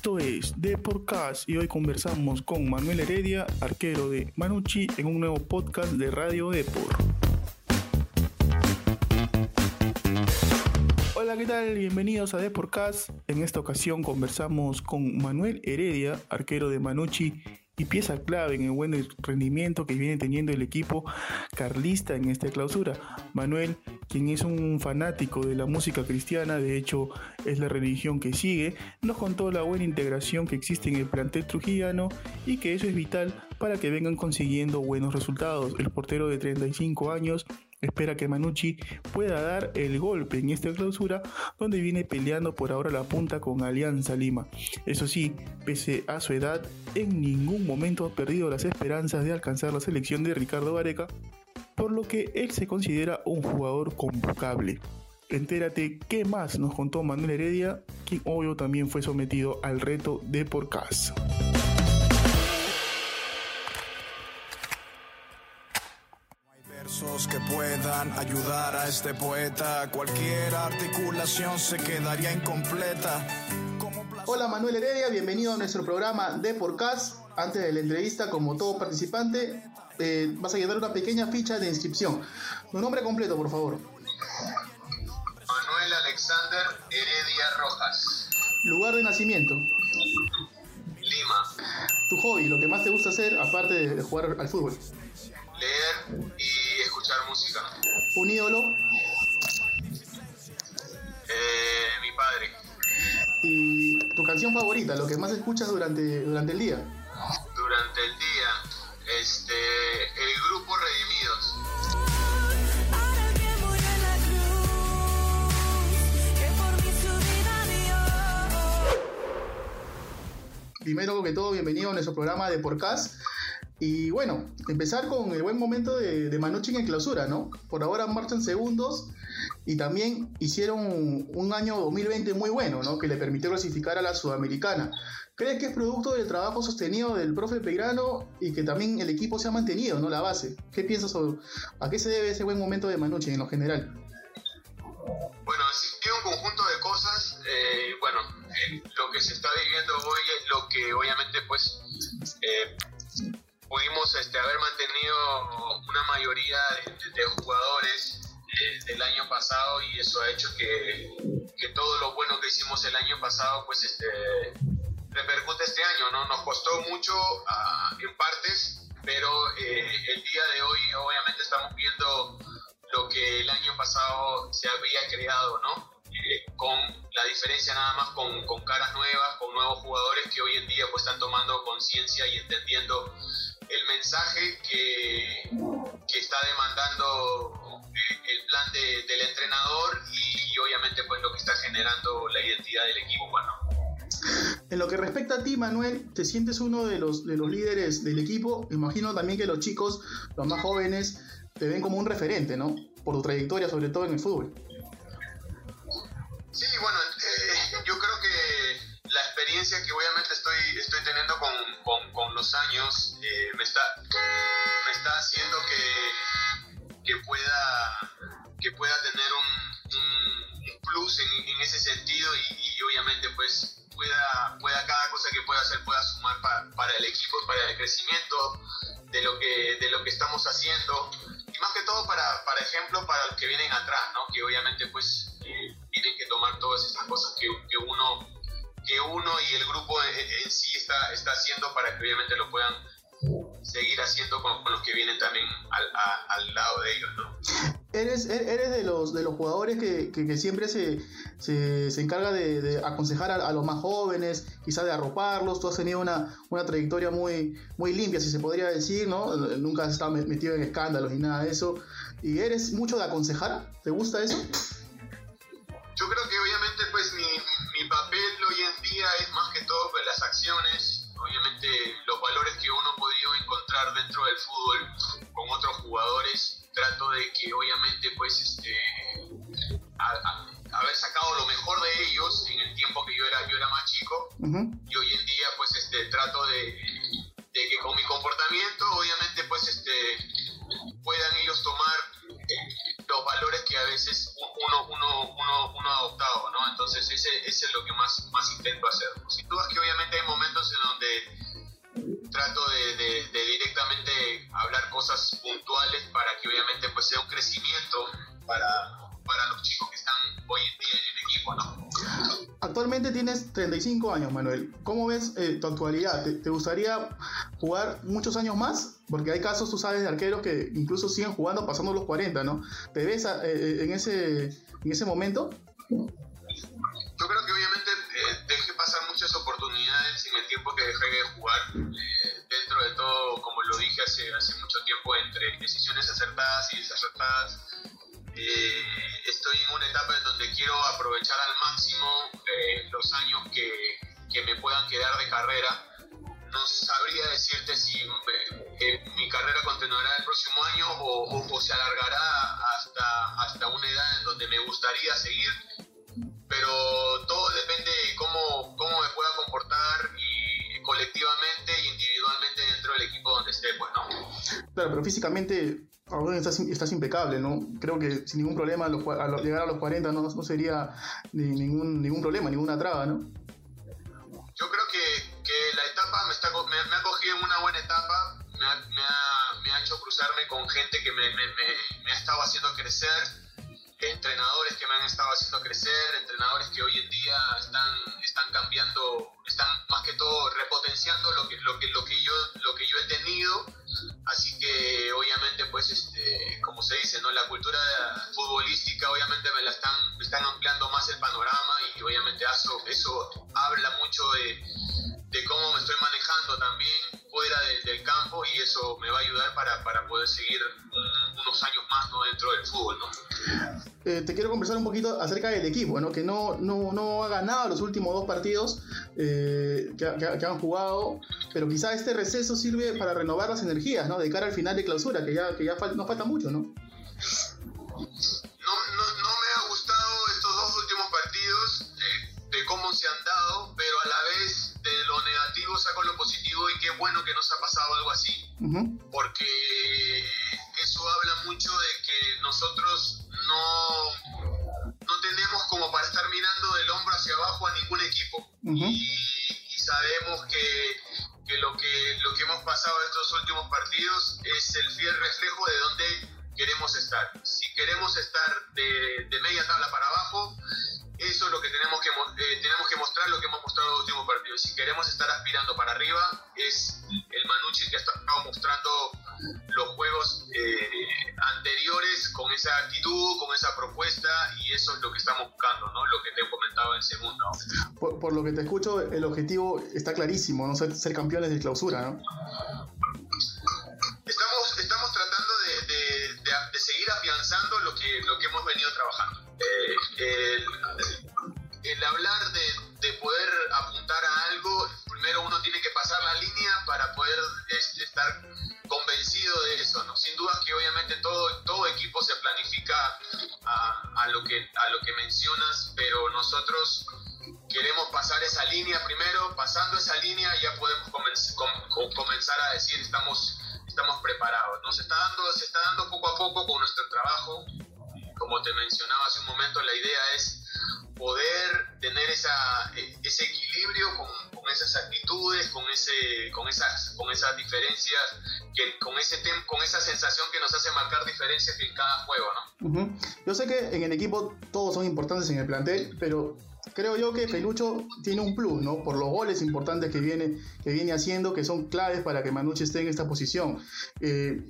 Esto es The y hoy conversamos con Manuel Heredia, arquero de Manucci, en un nuevo podcast de Radio Depor. Hola, ¿qué tal? Bienvenidos a The. En esta ocasión conversamos con Manuel Heredia, arquero de Manucci y pieza clave en el buen rendimiento que viene teniendo el equipo carlista en esta clausura. Manuel, quien es un fanático de la música cristiana, de hecho es la religión que sigue, nos contó la buena integración que existe en el plantel trujillano y que eso es vital para que vengan consiguiendo buenos resultados. El portero de 35 años espera que Manucci pueda dar el golpe en esta clausura donde viene peleando por ahora la punta con Alianza Lima. Eso sí, pese a su edad, en ningún momento ha perdido las esperanzas de alcanzar la selección de Ricardo Gareca, por lo que él se considera un jugador convocable. Entérate qué más nos contó Manuel Heredia, quien obvio también fue sometido al reto de Porcas. Que puedan ayudar a este poeta. Cualquier articulación se quedaría incompleta. Hola Manuel Heredia, bienvenido a nuestro programa de Podcast. Antes de la entrevista, como todo participante, eh, vas a llevar una pequeña ficha de inscripción. Tu nombre completo, por favor. Manuel Alexander Heredia Rojas. Lugar de nacimiento. Lima. Tu hobby, lo que más te gusta hacer aparte de jugar al fútbol. Leer escuchar música. Un ídolo. Eh, mi padre. Y tu canción favorita, lo que más escuchas durante, durante el día. Durante el día, este, el grupo Redimidos. Primero que todo, bienvenido a nuestro programa de Porcas. Y bueno, empezar con el buen momento de, de en clausura, ¿no? Por ahora marchan segundos y también hicieron un año 2020 muy bueno, ¿no? Que le permitió clasificar a la Sudamericana. ¿Crees que es producto del trabajo sostenido del profe Peirano y que también el equipo se ha mantenido, ¿no? La base. ¿Qué piensas sobre a qué se debe ese buen momento de Manucci en lo general? Bueno, tiene un conjunto de cosas. Eh, bueno, lo que se está viviendo hoy es lo que obviamente pues eh, pudimos este, haber mantenido una mayoría de, de jugadores eh, del año pasado y eso ha hecho que, que, todo lo bueno que hicimos el año pasado pues este, repercute este año, ¿no? Nos costó mucho uh, en partes, pero eh, el día de hoy obviamente estamos viendo lo que el año pasado se había creado, ¿no? Eh, con la diferencia nada más con, con, caras nuevas, con nuevos jugadores que hoy en día pues están tomando conciencia y entendiendo el mensaje que, que está demandando el plan de, del entrenador y, y, obviamente pues lo que está generando la identidad del equipo. Bueno. En lo que respecta a ti, Manuel, ¿te sientes uno de los, de los líderes del equipo? Imagino también que los chicos, los más jóvenes, te ven como un referente, ¿no? Por tu trayectoria, sobre todo en el fútbol. Sí, bueno, eh, yo creo que la experiencia que obviamente estoy, estoy teniendo con, los años eh, me, está, que, siempre se, se, se, encarga de, aconsejar a, los más jóvenes, quizás de arroparlos. Tú has tenido una, una trayectoria muy, muy limpia, si se podría decir, ¿no? Nunca has estado metido en escándalos ni nada de eso. ¿Y eres mucho de aconsejar? ¿Te gusta eso? Yo creo que obviamente pues mi, papel hoy en día es más que todo pues, las acciones, obviamente los valores que uno ha encontrar dentro del fútbol con otros jugadores, trato de que obviamente pues este a, a, haber sacado lo mejor de ellos en el tiempo que yo era yo era más chico uh -huh. y hoy en día pues este trato de, de que con mi comportamiento obviamente pues este puedan ellos tomar eh, los valores que a veces uno, uno, uno, uno ha adoptado, ¿no? Entonces ese, ese es lo que más, más intento hacer. Sin duda que obviamente hay momentos en donde trato de, de, directamente hablar cosas puntuales para que obviamente pues sea un crecimiento para, para los chicos que están hoy en día en el equipo, ¿no? Actualmente tienes 35 años, Manuel. ¿Cómo ves eh, tu actualidad? ¿Te, ¿Te, gustaría jugar muchos años más? Porque hay casos, tú sabes, de arqueros que incluso siguen jugando pasando los 40, ¿no? ¿Te ves eh, eh, en, ese, en ese momento? Yo creo que obviamente eh, dejé pasar muchas oportunidades en el tiempo que dejé de jugar. Eh, dentro de todo, como lo dije hace, hace mucho tiempo, entre decisiones acertadas y desacertadas, eh, estoy en una etapa en donde quiero aprovechar al máximo eh, los años que, que, me puedan quedar de carrera. No sabría decirte si eh, mi carrera continuará el próximo año o, o, o, se alargará hasta, hasta una edad en donde me gustaría seguir, pero todo depende de cómo, cómo me pueda comportar y colectivamente y individualmente dentro del equipo donde esté, pues, ¿no? Claro, pero físicamente estás, impecable, ¿no? Creo que sin ningún problema a los, a los, llegar a los 40 no, no sería ni, ningún, ningún problema, ninguna traba, ¿no? Yo creo que, que la etapa me, está, me, me, ha cogido en una buena etapa, me ha, me ha, me ha hecho cruzarme con gente que me, ha estado haciendo crecer, entrenadores que me han estado haciendo crecer, entrenadores que hoy en día están, están cambiando, están más que todo repotenciando lo que, lo que, lo que, yo, lo que yo he tenido Así que obviamente, pues, este, como se dice, ¿no? La cultura futbolística obviamente me la están, me están ampliando más el panorama y obviamente eso, eso habla mucho de, de cómo me estoy manejando también fuera de, del campo y eso me va a ayudar para, para poder seguir un, unos años más ¿no? dentro del fútbol, ¿no? Eh, te quiero conversar un poquito acerca del equipo, ¿no? que no, no, no ha ganado los últimos dos partidos eh, que, que, que, han jugado, pero quizá este receso sirve para renovar las energías ¿no? de cara al final de clausura, que ya, que ya fal nos falta mucho, ¿no? No, no, no me ha gustado estos dos últimos partidos de, de cómo se han dado, pero a la vez de lo negativo saco lo positivo y qué bueno que nos ha pasado algo así, uh -huh. porque esa actitud, con esa propuesta, y eso es lo que estamos buscando, ¿no? Lo que te he comentado en segundo. Por, lo que te escucho, el objetivo está clarísimo, ¿no? Ser, ser campeones de clausura, ¿no? Pero nosotros queremos pasar esa línea primero, pasando esa línea ya podemos comenz com comenzar a decir estamos, estamos preparados. Nos está dando, se está dando poco a poco con nuestro trabajo, como te mencionaba hace un momento, la idea es poder tener esa, ese equilibrio con, esas actitudes, con, ese, con, esas, con esas diferencias, con, ese tem, con esa sensación que nos hace marcar diferencias en cada juego. ¿no? Uh -huh. Yo sé que en el equipo todos son importantes en el plantel, pero creo yo que Felucho tiene un plus, ¿no? Por los goles importantes que viene, que viene haciendo, que son claves para que Manucci esté en esta posición. Eh,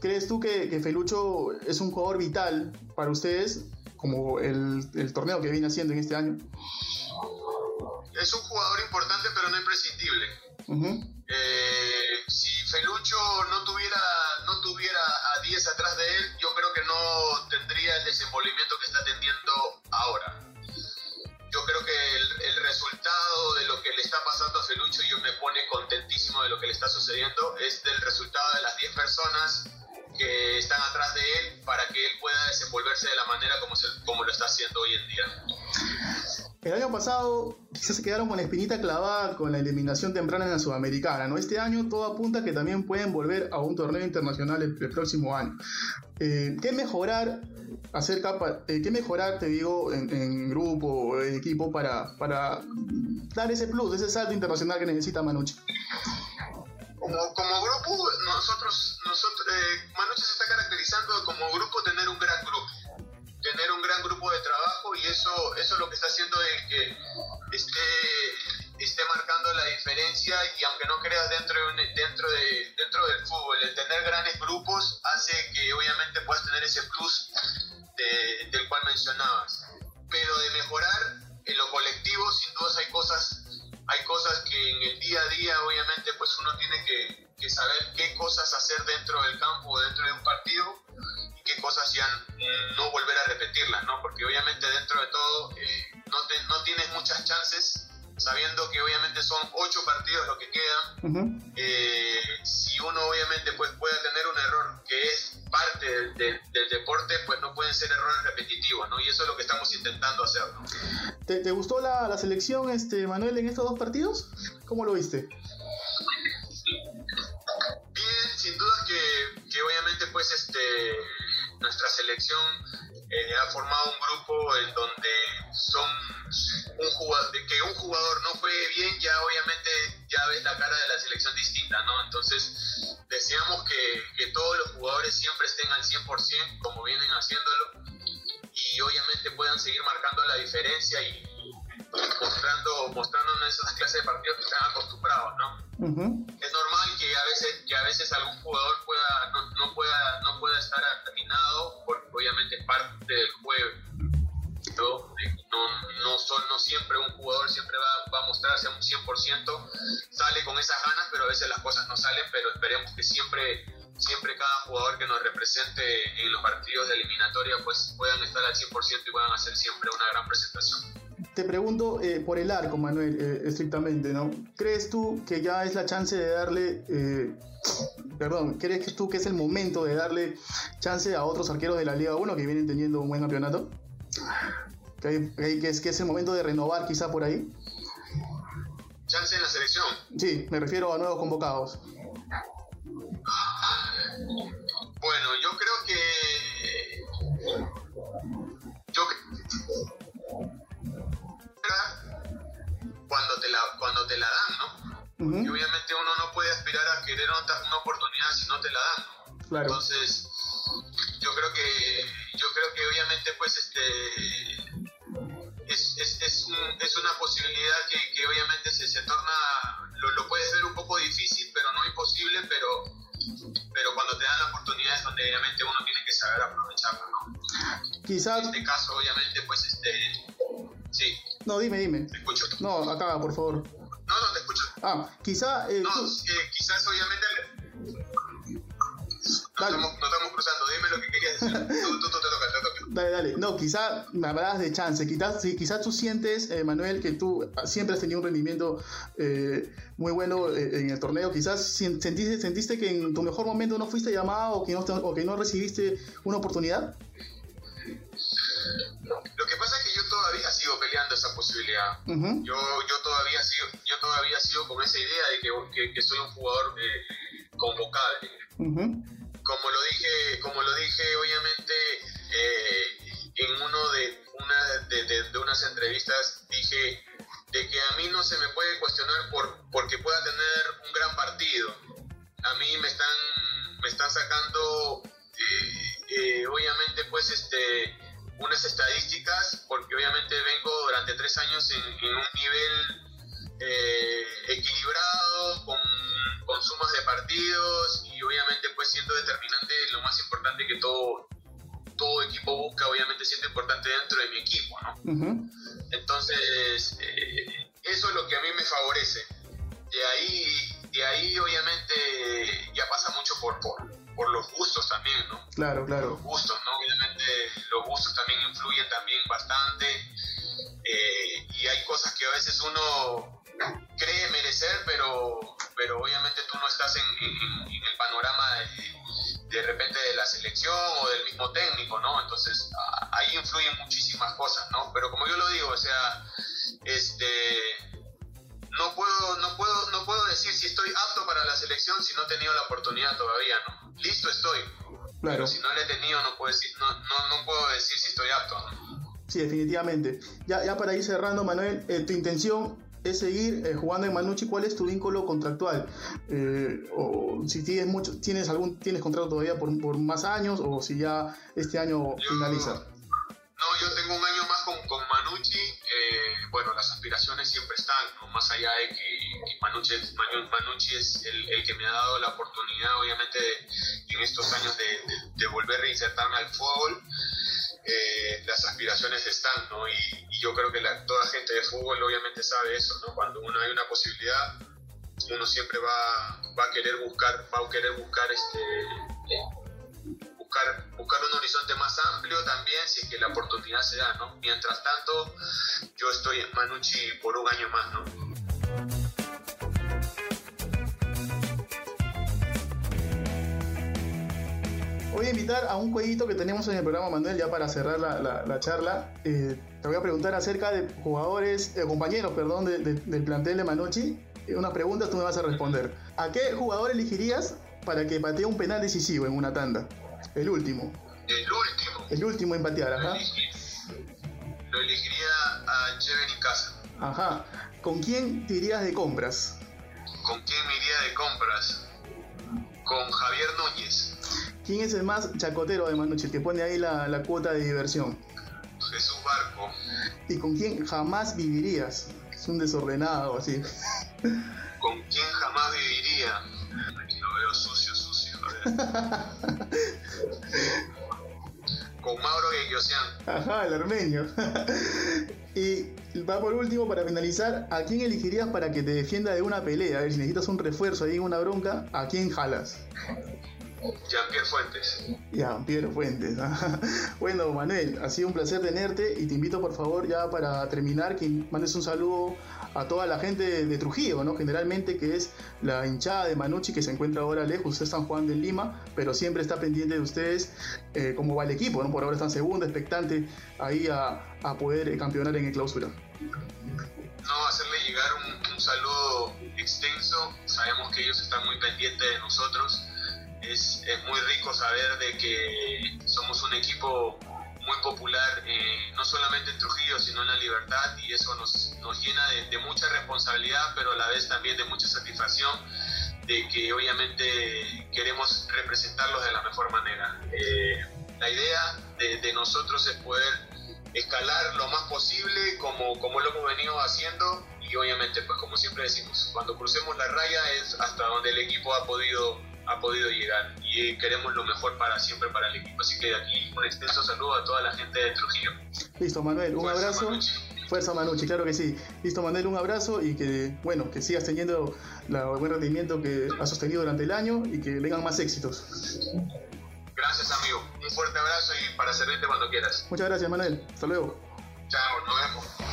¿Crees tú que, Felucho es un jugador vital para ustedes, como el, el, torneo que viene haciendo en este año? Es un jugador importante, pero no imprescindible. Uh -huh. eh, si Felucho no tuviera, no tuviera a 10 atrás de él, yo creo que no tendría el desenvolvimiento que está teniendo ahora yo creo que el, el, resultado de lo que le está pasando a Felucho y yo me pone contentísimo de lo que le está sucediendo es del resultado de las 10 personas que están atrás de él para que él pueda desenvolverse de la manera como, se, como lo está haciendo hoy en día. El año pasado quizás se quedaron con la espinita clavada con la eliminación temprana en la Sudamericana, ¿no? Este año todo apunta que también pueden volver a un torneo internacional el, próximo año. Eh, ¿Qué mejorar hacer capa, eh, qué mejorar, te digo, en, grupo o en equipo para, para dar ese plus, ese salto internacional que necesita Manucci? Como, como grupo, nosotros, nosotros eh, Manucci se está caracterizando como grupo tener un gran grupo tener un gran grupo de trabajo y eso, eso es lo que está haciendo el que esté, esté marcando la diferencia y aunque no creas dentro, de, dentro, de, dentro del fútbol, el tener grandes grupos hace que obviamente puedas tener ese plus del cual mencionabas. Pero de mejorar en lo colectivo, sin duda hay cosas, hay cosas que en el día a día obviamente pues uno tiene que, saber qué cosas hacer dentro del campo o dentro de un partido qué cosas ya no volver a repetirlas, ¿no? Porque obviamente dentro de todo eh, no, no tienes muchas chances, sabiendo que obviamente son ocho partidos lo que quedan. Eh, si uno obviamente pues puede tener un error que es parte del, deporte, pues no pueden ser errores repetitivos, ¿no? Y eso es lo que estamos intentando hacer, ¿no? ¿Te, gustó la, la, selección, este Manuel, en estos dos partidos? ¿Cómo lo viste? Bien, sin duda que, que obviamente pues este nuestra selección eh, ha formado un grupo en donde son un jugador, de que un jugador no juegue bien, ya obviamente ya ves la cara de la selección distinta, ¿no? Entonces, deseamos que, que todos los jugadores siempre estén al 100% como vienen haciéndolo y obviamente puedan seguir marcando la diferencia y mostrando, mostrándonos esas clases de partidos que están acostumbrados, ¿no? Es normal que a veces, que a veces algún jugador que nos represente en los partidos de eliminatoria pues puedan estar al 100% y puedan hacer siempre una gran presentación. Te pregunto eh, por el arco, Manuel, eh, estrictamente, ¿no? ¿Crees tú que ya es la chance de darle, eh, perdón, ¿crees tú que es el momento de darle chance a otros arqueros de la Liga 1 que vienen teniendo un buen campeonato? ¿Que, es, que es el momento de renovar quizá por ahí? ¿Chance en la selección? Sí, me refiero a nuevos convocados. Bueno, yo creo que... Yo cuando te la, cuando te la dan, ¿no? Y obviamente uno no puede aspirar a querer una, oportunidad si no te la dan. Claro. Entonces, yo creo que, yo creo que obviamente pues este es, es, es, es una posibilidad que, que obviamente se, se torna, lo, lo, puedes ver un aprovecharla, ¿no? Quizás... En este caso, obviamente, pues este, sí. No, dime, dime. Te escucho. No, acá, por favor. No, no, te escucho. Ah, quizá... Eh, no, eh, quizás obviamente... No estamos, no estamos, cruzando, dime lo que querías decir. Tú, tú, Dale, dale. No, quizá me hablabas de chance. Quizás, sí, quizás tú sientes, eh, Manuel, que tú siempre has tenido un rendimiento eh, muy bueno eh, en el torneo. Quizás sentiste, sentiste que en tu mejor momento no fuiste llamado o que no, o que no recibiste una oportunidad. Lo que pasa es que yo todavía sigo peleando esa posibilidad. yo, yo, todavía sigo, yo todavía sigo con esa idea de que, que, soy un jugador eh, convocable. Como lo dije, como lo dije, obviamente eh, en uno de, una, de, de, unas entrevistas dije de que a mí no se me puede cuestionar por porque pueda tener un gran partido. A mí me están me están sacando eh, obviamente pues este unas estadísticas, porque obviamente vengo durante tres años en, un nivel eh, equilibrado, con, con, sumas de partidos y obviamente pues siendo determinante lo más importante que todo, todo equipo busca, obviamente siendo importante dentro de mi equipo, ¿no? Entonces, eh, eso es lo que a mí me favorece. De ahí, de ahí obviamente ya pasa mucho por, por, por los gustos también, ¿no? Claro, claro. Los gustos, ¿no? Obviamente los gustos también influyen también bastante eh, y hay cosas que a veces uno cree merecer, pero, pero obviamente tú no estás en, el panorama de, de, repente de la selección o del mismo técnico, ¿no? Entonces ahí influyen muchísimas cosas, ¿no? Pero como yo lo digo, o sea, este, no puedo, no puedo, no puedo decir si estoy apto para la selección si no he tenido la oportunidad todavía, ¿no? Listo estoy. Pero si no le he tenido, no puedo decir, no, no, no puedo decir si estoy apto. Sí, definitivamente. Ya, ya para ir cerrando, Manuel, eh, tu intención es seguir eh, jugando en Manucci. ¿Cuál es tu vínculo contractual? Eh, o si tienes mucho, tienes algún, tienes contrato todavía por, por más años o si ya este año finaliza. No, yo tengo un año más con, con Manucci. bueno, las aspiraciones siempre están, ¿no? más allá de que, Manucci, Manucci, es el, el, que me ha dado la oportunidad, obviamente, en estos años de, de, de volver a reinsertarme al fútbol. Eh, las aspiraciones están, ¿no? Y, yo creo que la, toda gente de fútbol obviamente sabe eso, ¿no? Cuando uno hay una posibilidad, uno siempre va, a querer buscar, va a querer buscar este eh, buscar, buscar un horizonte más amplio también si que la oportunidad se da, ¿no? Mientras tanto, yo estoy en Manucci por un año más, ¿no? Voy a invitar a un jueguito que tenemos en el programa, Manuel, ya para cerrar la, charla. Eh, te voy a preguntar acerca de jugadores, eh, compañeros, perdón, del plantel de Manochi. Eh, unas preguntas tú me vas a responder. ¿A qué jugador elegirías para que patee un penal decisivo en una tanda? El último. El último. El último en patear, ajá. Lo elegiría a Cheven Casa. Ajá. ¿Con quién te irías de compras? ¿Con quién me iría de compras? Con Javier Núñez. ¿Quién es el más chacotero de Manucci, el que pone ahí la, cuota de diversión? Jesús Barco. ¿Y con quién jamás vivirías? Es un desordenado así. ¿Con quién jamás viviría? Aquí lo veo sucio, sucio. con Mauro Gueyosian. Ajá, el armenio. y va por último, para finalizar, ¿a quién elegirías para que te defienda de una pelea? A ver, si necesitas un refuerzo ahí en una bronca, ¿a quién jalas? Jean-Pierre Fuentes. Jean-Pierre Fuentes. bueno, Manuel, ha sido un placer tenerte y te invito por favor ya para terminar que mandes un saludo a toda la gente de Trujillo, ¿no? Generalmente que es la hinchada de Manucci que se encuentra ahora lejos, ustedes están jugando en Lima, pero siempre está pendiente de ustedes eh, cómo va el equipo, ¿no? Por ahora están segundo, expectante ahí a, poder eh, campeonar en el clausura. No, hacerle llegar un, un saludo extenso, sabemos que ellos están muy pendientes de nosotros es, es, muy rico saber de que somos un equipo muy popular, eh, no solamente en Trujillo, sino en la libertad, y eso nos, nos llena de, mucha responsabilidad, pero a la vez también de mucha satisfacción, de que obviamente queremos representarlos de la mejor manera. Eh, la idea de, de, nosotros es poder escalar lo más posible como, como lo hemos venido haciendo y obviamente pues como siempre decimos cuando crucemos la raya es hasta donde el equipo ha podido ha podido llegar y queremos lo mejor para siempre para el equipo. Así que de aquí un extenso saludo a toda la gente de Trujillo. Listo, Manuel, un abrazo. Fuerza Manucci, claro que sí. Listo, Manuel, un abrazo y que, bueno, que sigas teniendo el buen rendimiento que has sostenido durante el año y que vengan más éxitos. Gracias, amigo. Un fuerte abrazo y para servirte cuando quieras. Muchas gracias, Manuel. Hasta luego. Chao, nos vemos.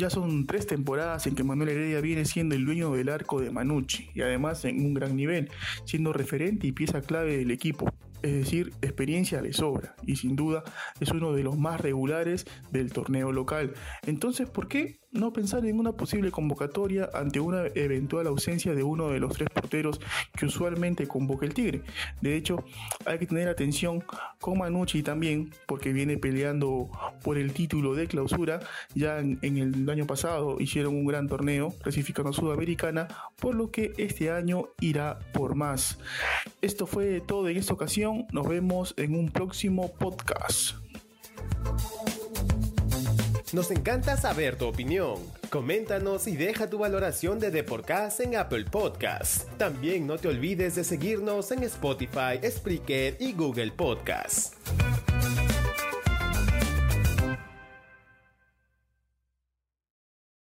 Ya son tres temporadas en que Manuel Heredia viene siendo el dueño del arco de Manucci y además en un gran nivel, siendo referente y pieza clave del equipo. Es decir, experiencia le sobra y sin duda es uno de los más regulares del torneo local. Entonces, ¿por qué no pensar en una posible convocatoria ante una eventual ausencia de uno de los tres porteros que usualmente convoca el Tigre. De hecho, hay que tener atención con Manucci también, porque viene peleando por el título de clausura. Ya en, el año pasado hicieron un gran torneo clasificando a Sudamericana, por lo que este año irá por más. Esto fue todo en esta ocasión. Nos vemos en un próximo podcast. Nos encanta saber tu opinión. Coméntanos y deja tu valoración de Deporcast en Apple Podcasts. También no te olvides de seguirnos en Spotify, Spreaker y Google Podcasts.